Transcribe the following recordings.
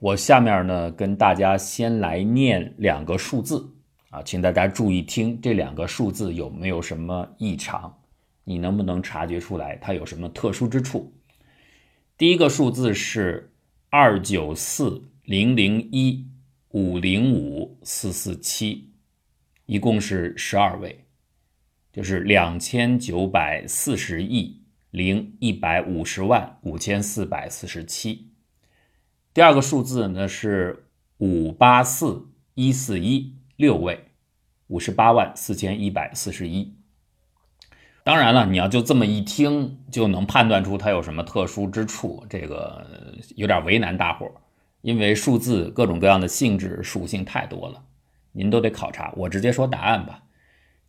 我下面呢跟大家先来念两个数字啊，请大家注意听这两个数字有没有什么异常，你能不能察觉出来它有什么特殊之处？第一个数字是二九四零零一五零五四四七，一共是十二位，就是两千九百四十亿零一百五十万五千四百四十七。第二个数字呢是五八四一四一六位，五十八万四千一百四十一。当然了，你要就这么一听就能判断出它有什么特殊之处，这个有点为难大伙儿，因为数字各种各样的性质属性太多了，您都得考察。我直接说答案吧，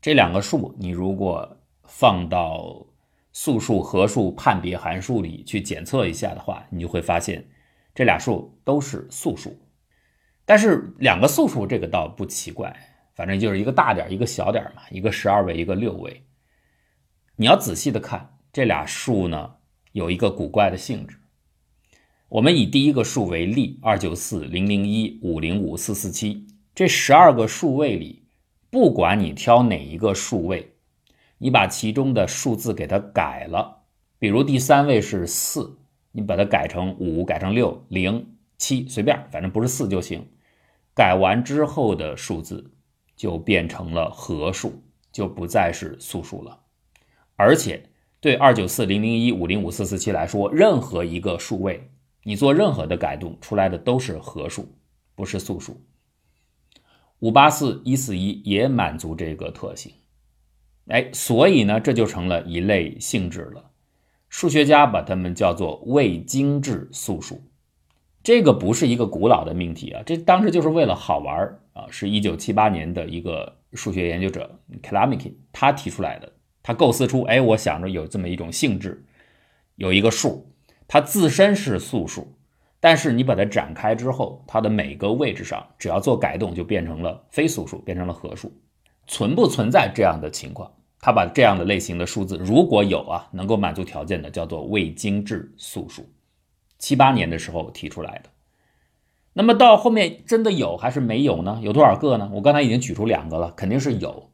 这两个数你如果放到素数、合数判别函数里去检测一下的话，你就会发现。这俩数都是素数，但是两个素数这个倒不奇怪，反正就是一个大点一个小点嘛，一个十二位，一个六位。你要仔细的看这俩数呢，有一个古怪的性质。我们以第一个数为例，二九四零零一五零五四四七，这十二个数位里，不管你挑哪一个数位，你把其中的数字给它改了，比如第三位是四。你把它改成五，改成六、零、七，随便，反正不是四就行。改完之后的数字就变成了合数，就不再是素数了。而且对二九四零零一五零五四四七来说，任何一个数位，你做任何的改动出来的都是合数，不是素数。五八四一四一也满足这个特性。哎，所以呢，这就成了一类性质了。数学家把它们叫做未精致素数，这个不是一个古老的命题啊，这当时就是为了好玩啊，是一九七八年的一个数学研究者 k l a m i k i 他提出来的，他构思出，哎，我想着有这么一种性质，有一个数，它自身是素数，但是你把它展开之后，它的每个位置上只要做改动，就变成了非素数，变成了合数，存不存在这样的情况？他把这样的类型的数字，如果有啊，能够满足条件的，叫做未精致素数。七八年的时候提出来的。那么到后面真的有还是没有呢？有多少个呢？我刚才已经举出两个了，肯定是有。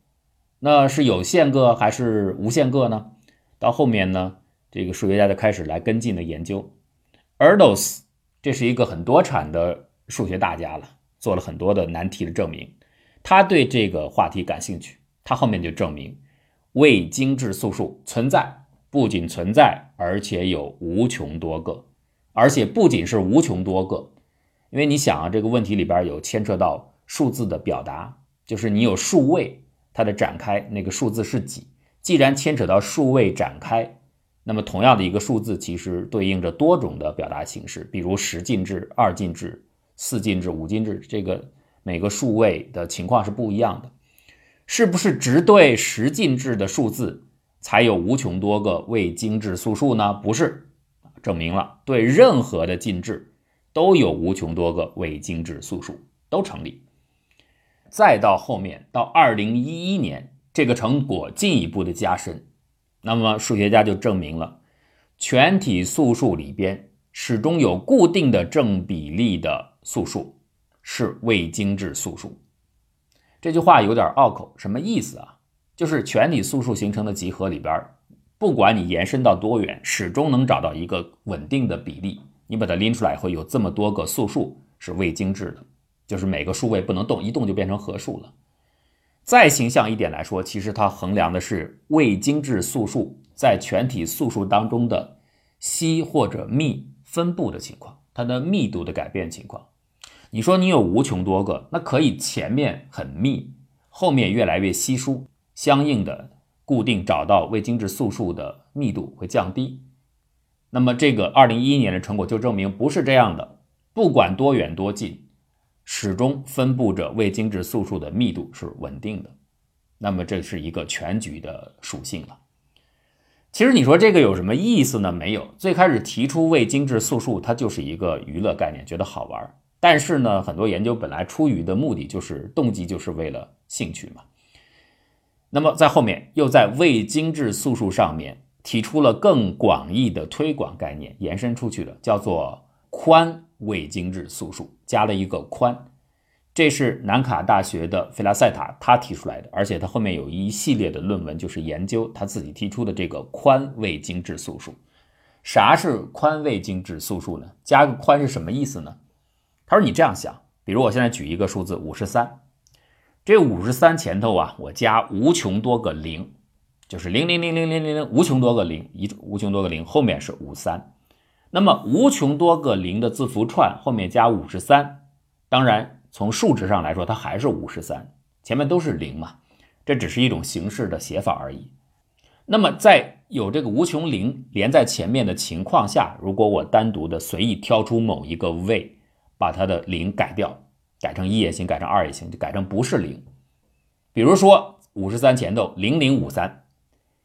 那是有限个还是无限个呢？到后面呢，这个数学家就开始来跟进的研究。Erdos 这是一个很多产的数学大家了，做了很多的难题的证明。他对这个话题感兴趣，他后面就证明。未精致素数存在，不仅存在，而且有无穷多个，而且不仅是无穷多个，因为你想啊，这个问题里边有牵扯到数字的表达，就是你有数位，它的展开那个数字是几？既然牵扯到数位展开，那么同样的一个数字其实对应着多种的表达形式，比如十进制、二进制、四进制、五进制，这个每个数位的情况是不一样的。是不是只对十进制的数字才有无穷多个未精致素数呢？不是，证明了对任何的进制都有无穷多个未精致素数，都成立。再到后面到二零一一年，这个成果进一步的加深，那么数学家就证明了全体素数里边始终有固定的正比例的素数是未精致素数。这句话有点拗口，什么意思啊？就是全体素数形成的集合里边，不管你延伸到多远，始终能找到一个稳定的比例。你把它拎出来以后，有这么多个素数是未精致的，就是每个数位不能动，一动就变成合数了。再形象一点来说，其实它衡量的是未精致素数在全体素数当中的稀或者密分布的情况，它的密度的改变情况。你说你有无穷多个，那可以前面很密，后面越来越稀疏，相应的固定找到未精致素数的密度会降低。那么这个二零一一年的成果就证明不是这样的，不管多远多近，始终分布着未精致素数的密度是稳定的。那么这是一个全局的属性了。其实你说这个有什么意思呢？没有，最开始提出未精致素数，它就是一个娱乐概念，觉得好玩。但是呢，很多研究本来出于的目的就是动机，就是为了兴趣嘛。那么在后面又在未精致素数上面提出了更广义的推广概念，延伸出去的叫做宽未精致素数，加了一个宽。这是南卡大学的费拉塞塔他提出来的，而且他后面有一系列的论文，就是研究他自己提出的这个宽未精致素数。啥是宽未精致素数呢？加个宽是什么意思呢？他说你这样想，比如我现在举一个数字五十三，这五十三前头啊，我加无穷多个零，就是零零零零零零零无穷多个零，一无穷多个零后面是五三，那么无穷多个零的字符串后面加五十三，当然。从数值上来说，它还是五十三，前面都是零嘛，这只是一种形式的写法而已。那么在有这个无穷零连在前面的情况下，如果我单独的随意挑出某一个位，把它的零改掉，改成一也行，改成二也行，就改成不是零。比如说五十三前头零零五三，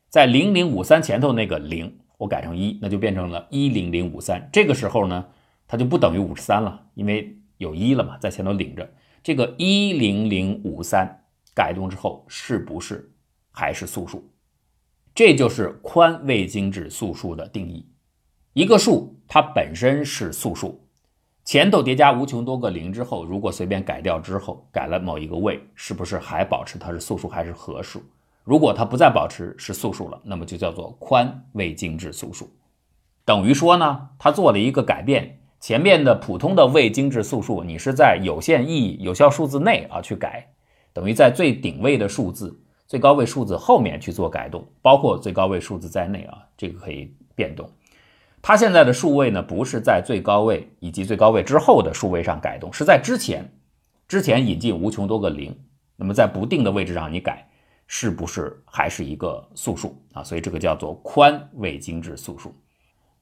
在零零五三前头那个零，我改成一，那就变成了一零零五三。这个时候呢，它就不等于五十三了，因为。有一了嘛，在前头领着这个一零零五三改动之后，是不是还是素数？这就是宽未精致素数的定义。一个数它本身是素数，前头叠加无穷多个零之后，如果随便改掉之后，改了某一个位，是不是还保持它是素数还是合数？如果它不再保持是素数了，那么就叫做宽未精致素数。等于说呢，它做了一个改变。前面的普通的未精致素数，你是在有限意义有效数字内啊去改，等于在最顶位的数字、最高位数字后面去做改动，包括最高位数字在内啊，这个可以变动。它现在的数位呢，不是在最高位以及最高位之后的数位上改动，是在之前，之前引进无穷多个零，那么在不定的位置上你改，是不是还是一个素数啊？所以这个叫做宽未精致素数。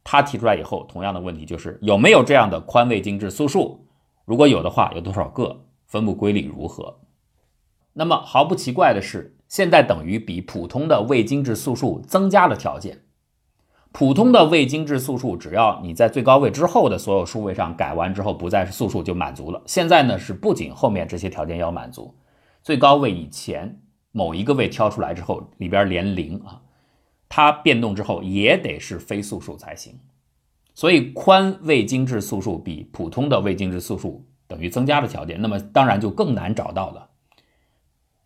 他提出来以后，同样的问题就是有没有这样的宽未精致素数？如果有的话，有多少个？分布规律如何？那么毫不奇怪的是，现在等于比普通的未精致素数增加了条件。普通的未精制素数，只要你在最高位之后的所有数位上改完之后不再是素数就满足了。现在呢是不仅后面这些条件要满足，最高位以前某一个位挑出来之后里边连零啊。它变动之后也得是非素数才行，所以宽未精制素数比普通的未精制素数等于增加了条件，那么当然就更难找到了。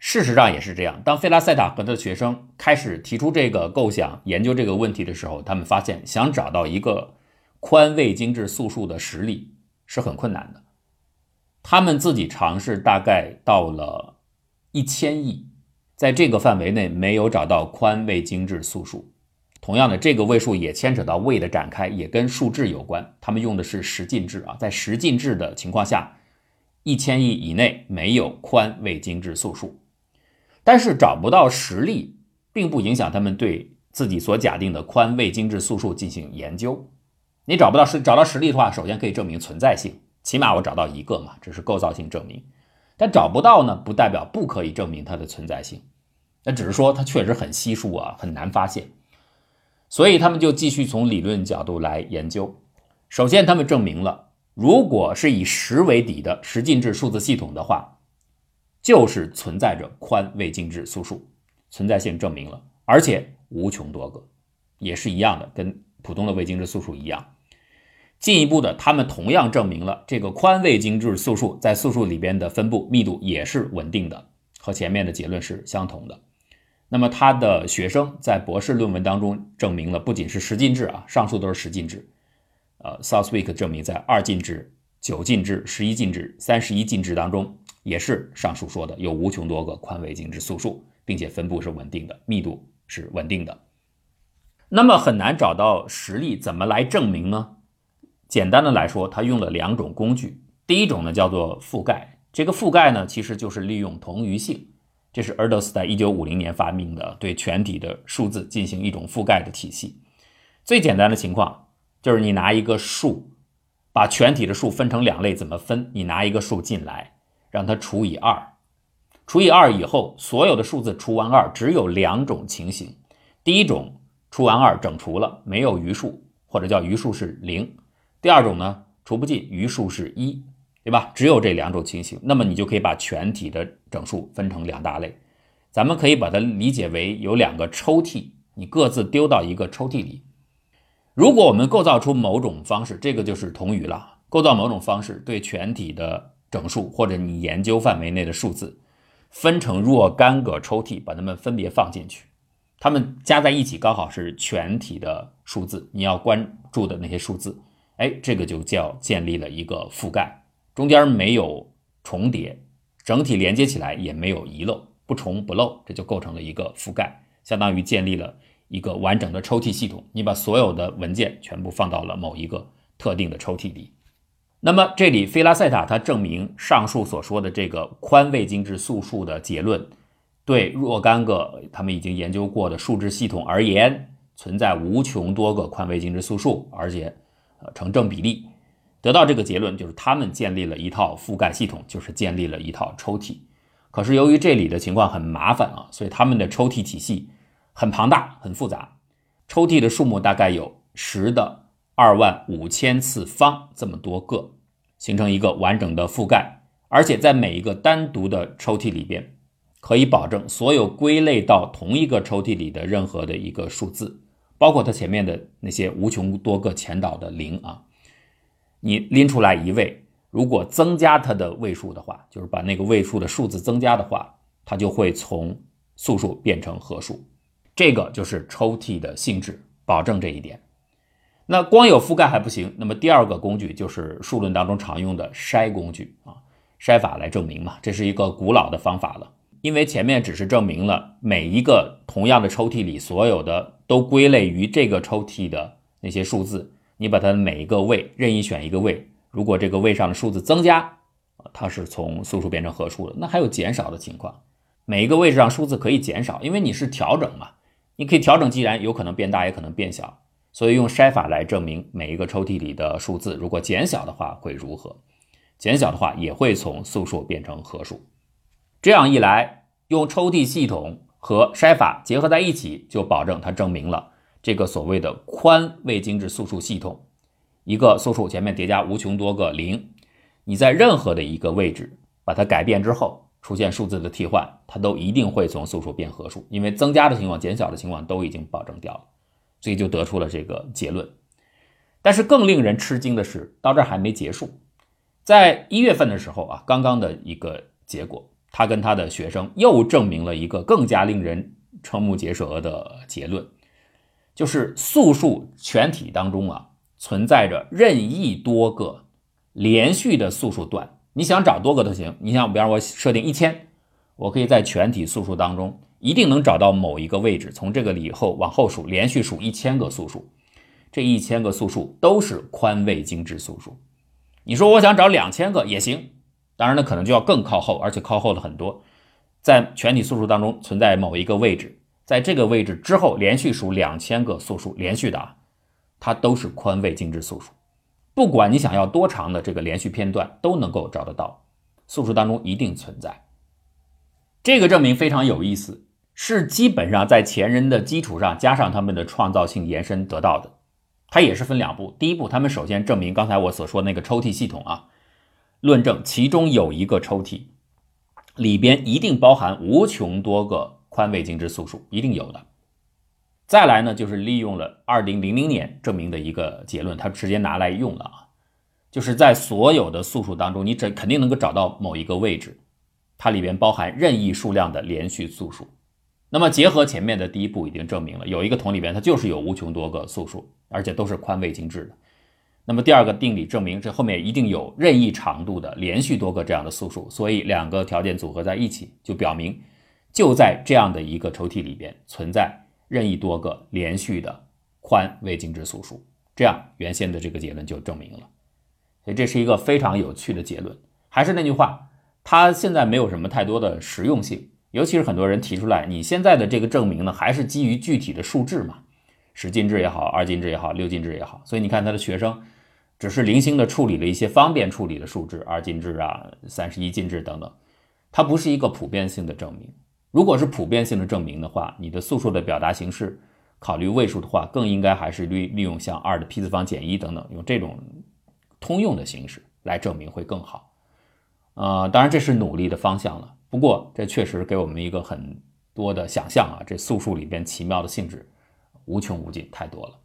事实上也是这样，当费拉塞塔和他的学生开始提出这个构想、研究这个问题的时候，他们发现想找到一个宽未精致素数的实例是很困难的。他们自己尝试，大概到了一千亿。在这个范围内没有找到宽未精致素数，同样的，这个位数也牵扯到位的展开，也跟数质有关。他们用的是十进制啊，在十进制的情况下，一千亿以内没有宽未精致素数。但是找不到实例，并不影响他们对自己所假定的宽未精致素数进行研究。你找不到实找到实例的话，首先可以证明存在性，起码我找到一个嘛，这是构造性证明。但找不到呢，不代表不可以证明它的存在性。那只是说它确实很稀疏啊，很难发现，所以他们就继续从理论角度来研究。首先，他们证明了，如果是以十为底的十进制数字系统的话，就是存在着宽未精致素数，存在性证明了，而且无穷多个，也是一样的，跟普通的未精致素数一样。进一步的，他们同样证明了这个宽未精致素数在素数里边的分布密度也是稳定的，和前面的结论是相同的。那么他的学生在博士论文当中证明了，不仅是十进制啊，上述都是十进制。呃，Southwick 证明在二进制、九进制、十一进制、三十一进制当中，也是上述说的有无穷多个宽未精致素数，并且分布是稳定的，密度是稳定的。那么很难找到实例，怎么来证明呢？简单的来说，他用了两种工具。第一种呢叫做覆盖，这个覆盖呢其实就是利用同余性。这是 Erdos 在一九五零年发明的，对全体的数字进行一种覆盖的体系。最简单的情况就是你拿一个数，把全体的数分成两类，怎么分？你拿一个数进来，让它除以二，除以二以后，所有的数字除完二，只有两种情形。第一种，除完二整除了，没有余数，或者叫余数是零。第二种呢，除不尽，余数是一。对吧？只有这两种情形，那么你就可以把全体的整数分成两大类。咱们可以把它理解为有两个抽屉，你各自丢到一个抽屉里。如果我们构造出某种方式，这个就是同余了。构造某种方式，对全体的整数或者你研究范围内的数字分成若干个抽屉，把它们分别放进去，它们加在一起刚好是全体的数字，你要关注的那些数字，哎，这个就叫建立了一个覆盖，中间没有重叠，整体连接起来也没有遗漏，不重不漏，这就构成了一个覆盖，相当于建立了一个完整的抽屉系统，你把所有的文件全部放到了某一个特定的抽屉里。那么这里，菲拉塞塔他证明上述所说的这个宽位精致素数的结论，对若干个他们已经研究过的数值系统而言，存在无穷多个宽位精致素数，而且呃成正比例。得到这个结论，就是他们建立了一套覆盖系统，就是建立了一套抽屉。可是由于这里的情况很麻烦啊，所以他们的抽屉体系很庞大、很复杂，抽屉的数目大概有十的。二万五千次方这么多个，形成一个完整的覆盖，而且在每一个单独的抽屉里边，可以保证所有归类到同一个抽屉里的任何的一个数字，包括它前面的那些无穷多个前导的零啊，你拎出来一位，如果增加它的位数的话，就是把那个位数的数字增加的话，它就会从素数变成合数，这个就是抽屉的性质，保证这一点。那光有覆盖还不行，那么第二个工具就是数论当中常用的筛工具啊，筛法来证明嘛，这是一个古老的方法了。因为前面只是证明了每一个同样的抽屉里所有的都归类于这个抽屉的那些数字，你把它每一个位任意选一个位，如果这个位上的数字增加，它是从素数变成合数的。那还有减少的情况，每一个位置上数字可以减少，因为你是调整嘛，你可以调整，既然有可能变大，也可能变小。所以用筛法来证明每一个抽屉里的数字，如果减小的话会如何？减小的话也会从素数变成合数。这样一来，用抽屉系统和筛法结合在一起，就保证它证明了这个所谓的宽未精致素数系统。一个素数前面叠加无穷多个零，你在任何的一个位置把它改变之后，出现数字的替换，它都一定会从素数变合数，因为增加的情况、减小的情况都已经保证掉了。所以就得出了这个结论，但是更令人吃惊的是，到这还没结束。在一月份的时候啊，刚刚的一个结果，他跟他的学生又证明了一个更加令人瞠目结舌的结论，就是素数全体当中啊，存在着任意多个连续的素数段。你想找多个都行，你想，比方我设定一千，我可以在全体素数当中。一定能找到某一个位置，从这个里以后往后数，连续数一千个素数，这一千个素数都是宽位精致素数。你说我想找两千个也行，当然呢可能就要更靠后，而且靠后的很多。在全体素数当中存在某一个位置，在这个位置之后连续数两千个素数，连续的啊，它都是宽位精致素数。不管你想要多长的这个连续片段，都能够找得到，素数当中一定存在。这个证明非常有意思。是基本上在前人的基础上加上他们的创造性延伸得到的，它也是分两步。第一步，他们首先证明刚才我所说那个抽屉系统啊，论证其中有一个抽屉里边一定包含无穷多个宽位精致素数，一定有的。再来呢，就是利用了二零零零年证明的一个结论，它直接拿来用了啊，就是在所有的素数当中，你这肯定能够找到某一个位置，它里边包含任意数量的连续素数。那么结合前面的第一步，已经证明了有一个桶里边它就是有无穷多个素数，而且都是宽位精致的。那么第二个定理证明这后面一定有任意长度的连续多个这样的素数，所以两个条件组合在一起，就表明就在这样的一个抽屉里边存在任意多个连续的宽位精致素数。这样原先的这个结论就证明了。所以这是一个非常有趣的结论。还是那句话，它现在没有什么太多的实用性。尤其是很多人提出来，你现在的这个证明呢，还是基于具体的数制嘛，十进制也好，二进制也好，六进制也好。所以你看他的学生，只是零星的处理了一些方便处理的数制，二进制啊，三十一进制等等，它不是一个普遍性的证明。如果是普遍性的证明的话，你的素数的表达形式考虑位数的话，更应该还是利利用像二的 p 次方减一等等，用这种通用的形式来证明会更好。呃，当然这是努力的方向了。不过，这确实给我们一个很多的想象啊！这素数里边奇妙的性质无穷无尽，太多了。